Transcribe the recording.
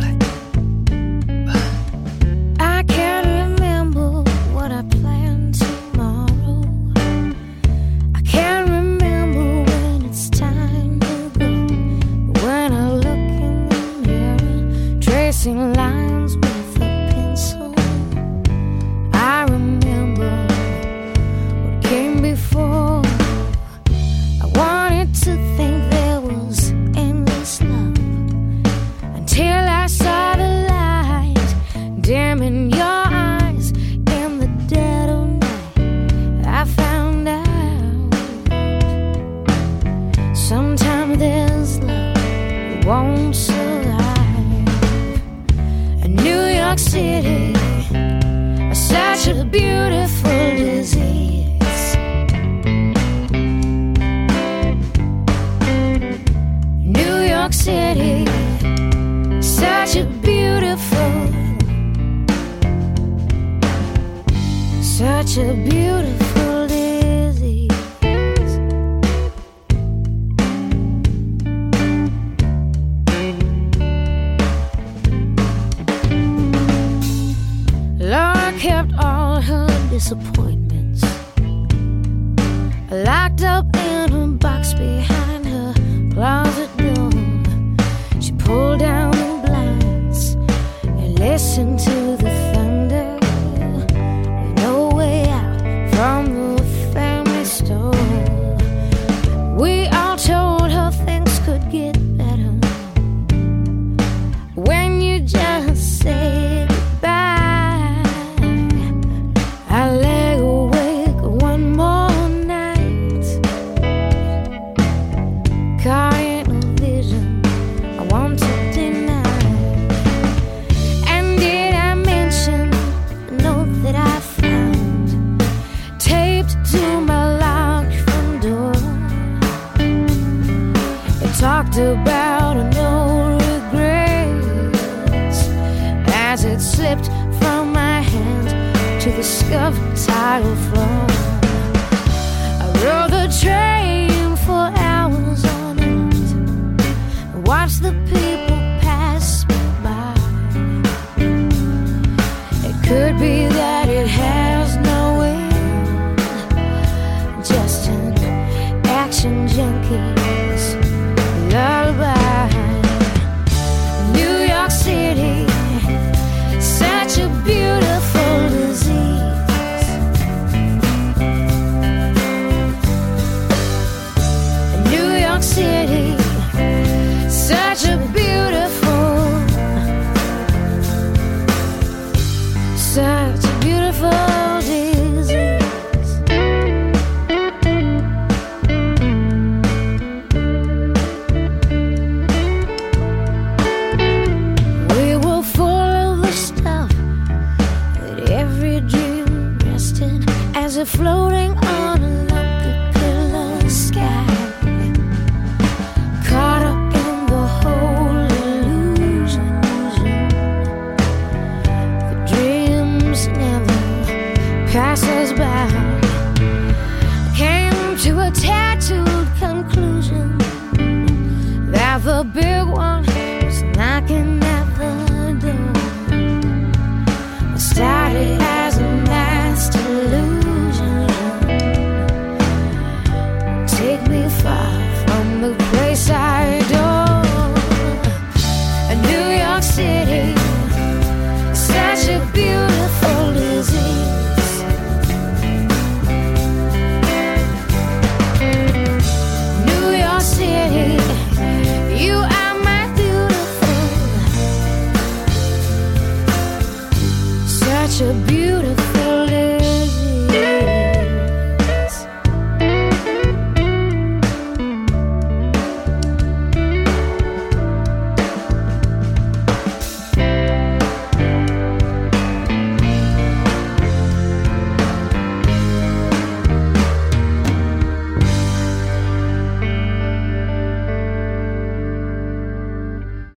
来。once alive. In New York City, such a beautiful disease. New York City, such a beautiful, such a beautiful. Kept all her disappointments locked up in a box behind her closet door. She pulled down the blinds and listened to the. About no regrets as it slipped from my hand to the scuffed tile floor. I rode the train for hours on end watched the such a beautiful disease. We the stuff that every dream rested as pass such a beautiful